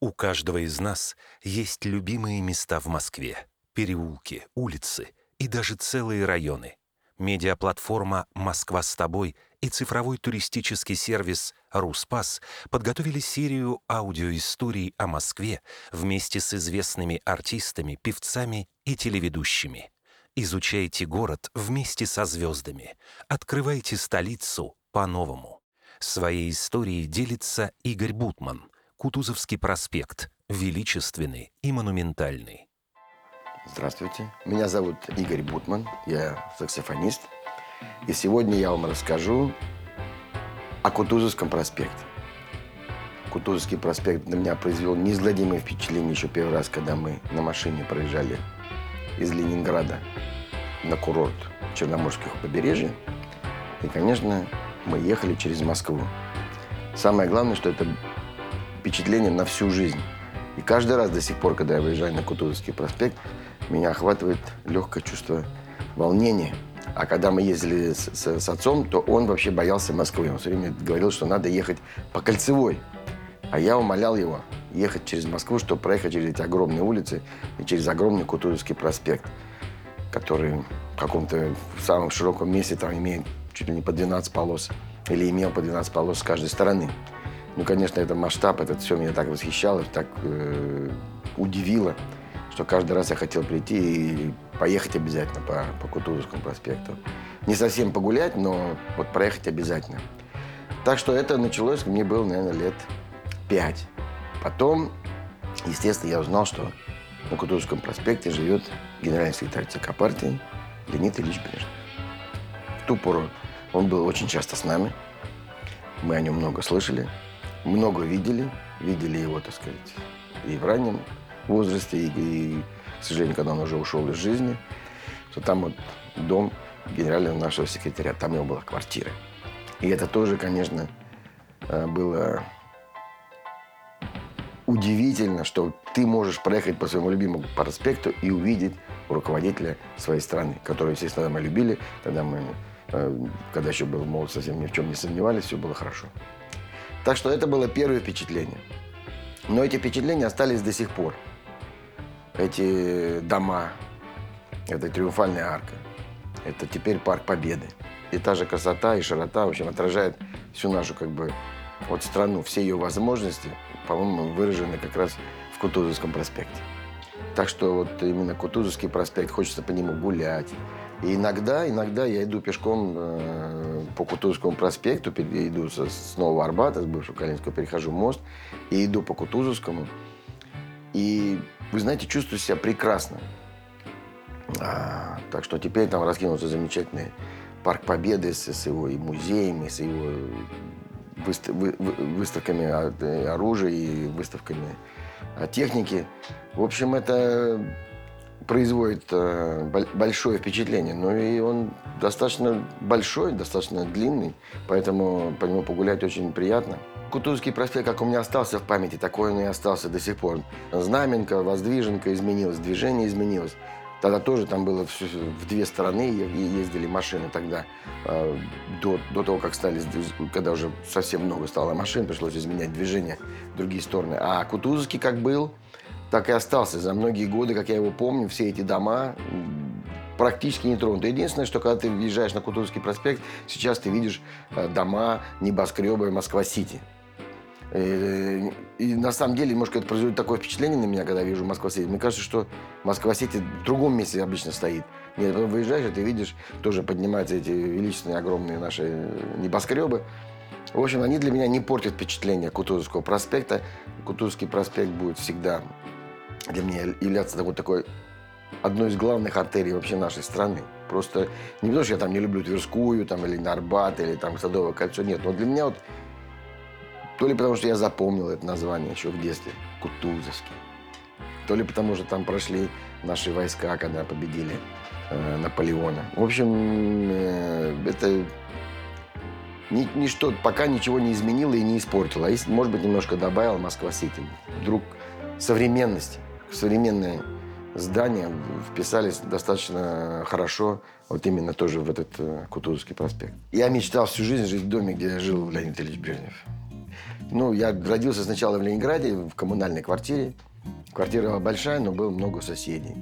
У каждого из нас есть любимые места в Москве. Переулки, улицы и даже целые районы. Медиаплатформа «Москва с тобой» и цифровой туристический сервис «Руспас» подготовили серию аудиоисторий о Москве вместе с известными артистами, певцами и телеведущими. Изучайте город вместе со звездами. Открывайте столицу по-новому. Своей историей делится Игорь Бутман. Кутузовский проспект. Величественный и монументальный. Здравствуйте. Меня зовут Игорь Бутман. Я саксофонист. И сегодня я вам расскажу о Кутузовском проспекте. Кутузовский проспект на меня произвел неизгладимое впечатление еще первый раз, когда мы на машине проезжали из Ленинграда на курорт Черноморских побережья. И, конечно, мы ехали через Москву. Самое главное, что это впечатление на всю жизнь. И каждый раз до сих пор, когда я выезжаю на Кутузовский проспект, меня охватывает легкое чувство волнения. А когда мы ездили с, с, с отцом, то он вообще боялся Москвы. Он все время говорил, что надо ехать по Кольцевой. А я умолял его ехать через Москву, чтобы проехать через эти огромные улицы и через огромный Кутузовский проспект, который в каком-то самом широком месте там имеет чуть ли не по 12 полос. Или имел по 12 полос с каждой стороны. Ну, конечно, это масштаб, это все меня так восхищало, так э, удивило, что каждый раз я хотел прийти и поехать обязательно по, по Кутузовскому проспекту. Не совсем погулять, но вот проехать обязательно. Так что это началось, мне было, наверное, лет пять. Потом, естественно, я узнал, что на Кутузовском проспекте живет генеральный секретарь ЦК партии Леонид Ильич Брежнев. В ту пору он был очень часто с нами. Мы о нем много слышали много видели. Видели его, так сказать, и в раннем возрасте, и, и к сожалению, когда он уже ушел из жизни, что там вот дом генерального нашего секретаря, там его была квартира. И это тоже, конечно, э, было удивительно, что ты можешь проехать по своему любимому проспекту и увидеть руководителя своей страны, которого, естественно, мы любили. Тогда мы, э, когда еще был молод, совсем ни в чем не сомневались, все было хорошо. Так что это было первое впечатление. Но эти впечатления остались до сих пор. Эти дома, это триумфальная арка, это теперь парк Победы. И та же красота и широта, в общем, отражает всю нашу как бы вот страну, все ее возможности, по-моему, выражены как раз в Кутузовском проспекте. Так что вот именно Кутузовский проспект, хочется по нему гулять, и иногда, иногда я иду пешком э, по Кутузовскому проспекту, иду со, с Нового Арбата, с бывшего Калининского, перехожу мост, и иду по Кутузовскому. И, вы знаете, чувствую себя прекрасно. А, так что теперь там раскинулся замечательный парк Победы с, с его и музеями, с его выстав, вы, выставками оружия и выставками техники. В общем, это производит э, большое впечатление. Ну и он достаточно большой, достаточно длинный, поэтому по нему погулять очень приятно. Кутузовский проспект, как у меня остался в памяти, такой он и остался до сих пор. Знаменка, воздвиженка изменилась, движение изменилось. Тогда тоже там было в две стороны ездили машины тогда. Э, до, до того, как стали, когда уже совсем много стало машин, пришлось изменять движение в другие стороны. А Кутузовский как был, так и остался. За многие годы, как я его помню, все эти дома практически не тронуты. Единственное, что когда ты въезжаешь на Кутузовский проспект, сейчас ты видишь э, дома, небоскребы Москва-Сити. И, э, и на самом деле, немножко это производит такое впечатление на меня, когда вижу Москва-Сити. Мне кажется, что Москва-Сити в другом месте обычно стоит. Нет, потом выезжаешь, и ты видишь, тоже поднимаются эти величественные, огромные наши небоскребы. В общем, они для меня не портят впечатление Кутузовского проспекта. Кутузовский проспект будет всегда для меня являться вот такой одной из главных артерий вообще нашей страны. Просто не потому, что я там не люблю Тверскую, там, или Нарбат, или там Садовое кольцо, нет. Но для меня вот то ли потому, что я запомнил это название еще в детстве, Кутузовский, то ли потому, что там прошли наши войска, когда победили э, Наполеона. В общем, э, это ни, ничто пока ничего не изменило и не испортило. А если, может быть, немножко добавил Москва-Сити. Вдруг современность современные здания вписались достаточно хорошо вот именно тоже в этот э, Кутузовский проспект. Я мечтал всю жизнь жить в доме, где жил Леонид Ильич Брежнев. Ну, я родился сначала в Ленинграде, в коммунальной квартире. Квартира была большая, но было много соседей.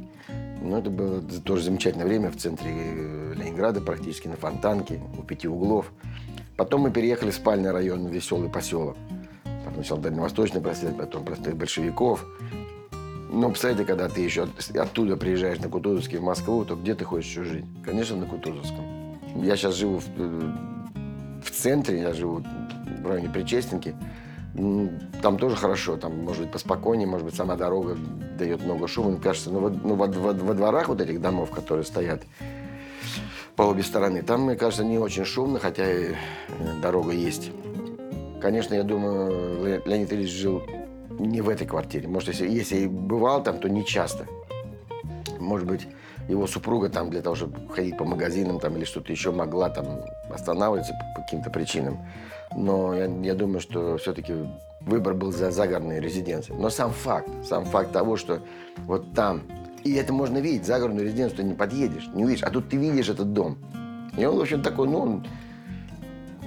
Ну, это было тоже замечательное время в центре э, Ленинграда, практически на Фонтанке, у пяти углов. Потом мы переехали в спальный район, веселый поселок. Потом сначала Дальневосточный проспект, потом проспект большевиков. Но, представляете, когда ты еще оттуда приезжаешь на Кутузовский в Москву, то где ты хочешь еще жить? Конечно, на Кутузовском. Я сейчас живу в, э, в центре, я живу в районе Причестенки. Там тоже хорошо, там, может быть, поспокойнее, может быть, сама дорога дает много шума. Мне кажется, ну, во, ну, во, во, во дворах вот этих домов, которые стоят по обе стороны, там, мне кажется, не очень шумно, хотя и э, дорога есть. Конечно, я думаю, Леонид Ильич жил не в этой квартире. Может, если, если и бывал там, то не часто. Может быть, его супруга там для того, чтобы ходить по магазинам там, или что-то еще могла там останавливаться по, каким-то причинам. Но я, я думаю, что все-таки выбор был за загородные резиденции. Но сам факт, сам факт того, что вот там, и это можно видеть, загородную резиденцию ты не подъедешь, не увидишь, а тут ты видишь этот дом. И он, в общем, такой, ну, он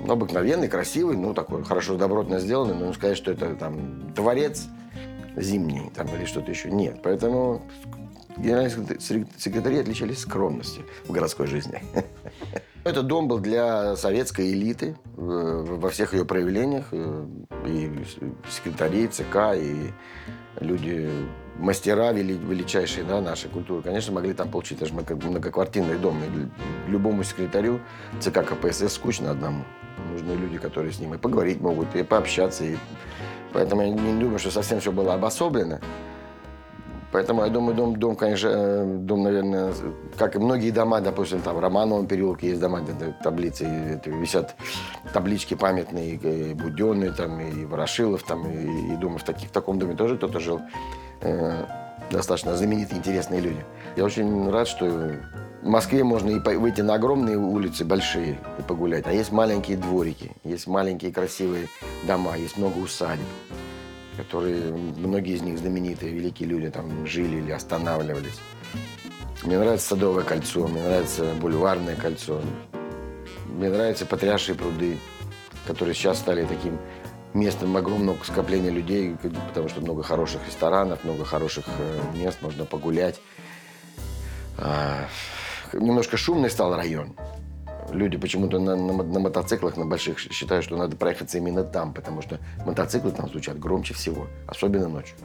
обыкновенный, красивый, ну, такой хорошо, добротно сделанный, но сказать, что это там дворец зимний там, или что-то еще, нет. Поэтому генеральные секретари отличались скромностью в городской жизни. Этот дом был для советской элиты во всех ее проявлениях. Э, и секретари ЦК, и люди, мастера величайшие да, нашей культуры, конечно, могли там получить даже многоквартирный дом. И любому секретарю ЦК КПСС скучно одному. Нужны люди, которые с ним и поговорить могут, и пообщаться. И... Поэтому я не думаю, что совсем все было обособлено. Поэтому я думаю, дом, дом, конечно, э, дом, наверное, как и многие дома, допустим, там в Романовом переулке есть дома, где таблицы, висят таблички памятные, и Буденные, там, и Ворошилов, там, и, и думаю, в, таких, в таком доме тоже кто-то жил. Э, достаточно знаменитые, интересные люди. Я очень рад, что в Москве можно и выйти на огромные улицы, большие, и погулять. А есть маленькие дворики, есть маленькие красивые дома, есть много усадеб которые, многие из них знаменитые, великие люди, там жили или останавливались. Мне нравится Садовое кольцо, мне нравится Бульварное кольцо, мне нравятся Потрясшие пруды, которые сейчас стали таким местом огромного скопления людей, потому что много хороших ресторанов, много хороших э, мест, можно погулять. А, немножко шумный стал район люди почему-то на, на, на мотоциклах, на больших, считают, что надо проехаться именно там, потому что мотоциклы там звучат громче всего, особенно ночью.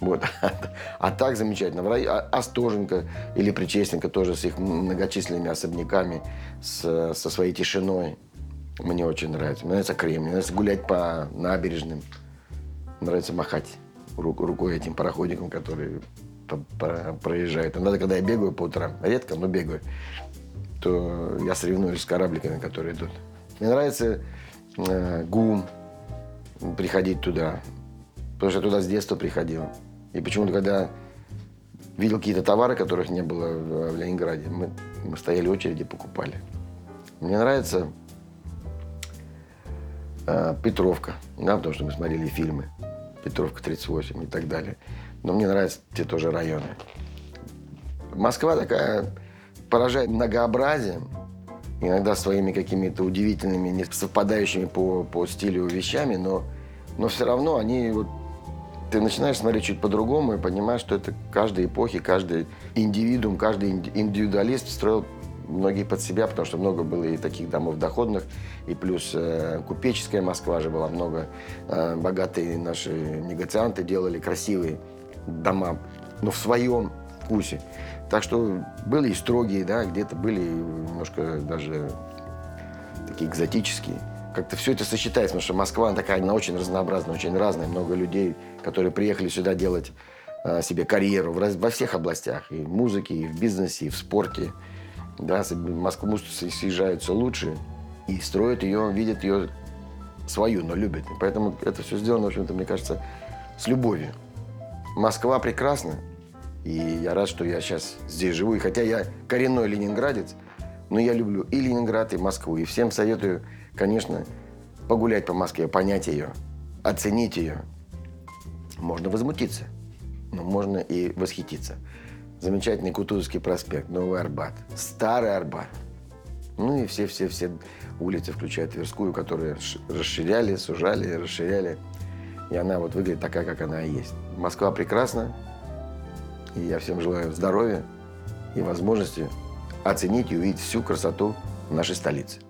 Вот. А так замечательно. В рай... А, Остоженко или Причестенко тоже с их многочисленными особняками, с, со своей тишиной. Мне очень нравится. Мне нравится Кремль, мне нравится гулять по набережным. Нравится махать рукой этим пароходикам, которые проезжают. Надо, когда я бегаю по утрам, редко, но бегаю, то я соревнуюсь с корабликами, которые идут. Мне нравится э, ГУМ, приходить туда, потому что я туда с детства приходил. И почему-то, когда видел какие-то товары, которых не было в, в Ленинграде, мы, мы стояли в очереди, покупали. Мне нравится э, Петровка, да, потому что мы смотрели фильмы. Петровка 38 и так далее. Но мне нравятся те тоже районы. Москва такая поражает многообразием, иногда своими какими-то удивительными, не совпадающими по, по стилю вещами, но, но все равно они вот ты начинаешь смотреть чуть по-другому и понимаешь, что это каждой эпохи, каждый индивидуум, каждый индивидуалист строил многие под себя, потому что много было и таких домов доходных, и плюс э, купеческая Москва же была много. Э, богатые наши негацианты делали красивые дома, но в своем вкусе. Так что были и строгие, да, где-то были немножко даже такие экзотические. Как-то все это сочетается, потому что Москва она такая, она очень разнообразная, очень разная. Много людей, которые приехали сюда делать а, себе карьеру в, во всех областях. И в музыке, и в бизнесе, и в спорте. Да, в Москву съезжаются лучше и строят ее, видят ее свою, но любят. Поэтому это все сделано, в общем-то, мне кажется, с любовью. Москва прекрасна, и я рад, что я сейчас здесь живу. И хотя я коренной ленинградец, но я люблю и Ленинград, и Москву. И всем советую, конечно, погулять по Москве, понять ее, оценить ее. Можно возмутиться, но можно и восхититься. Замечательный Кутузовский проспект, Новый Арбат, Старый Арбат. Ну и все-все-все улицы, включая Тверскую, которые расширяли, сужали, расширяли. и она вот выглядит такая, как она и есть. Москва прекрасна, и я всем желаю здоровья и возможности оценить и увидеть всю красоту нашей столицы.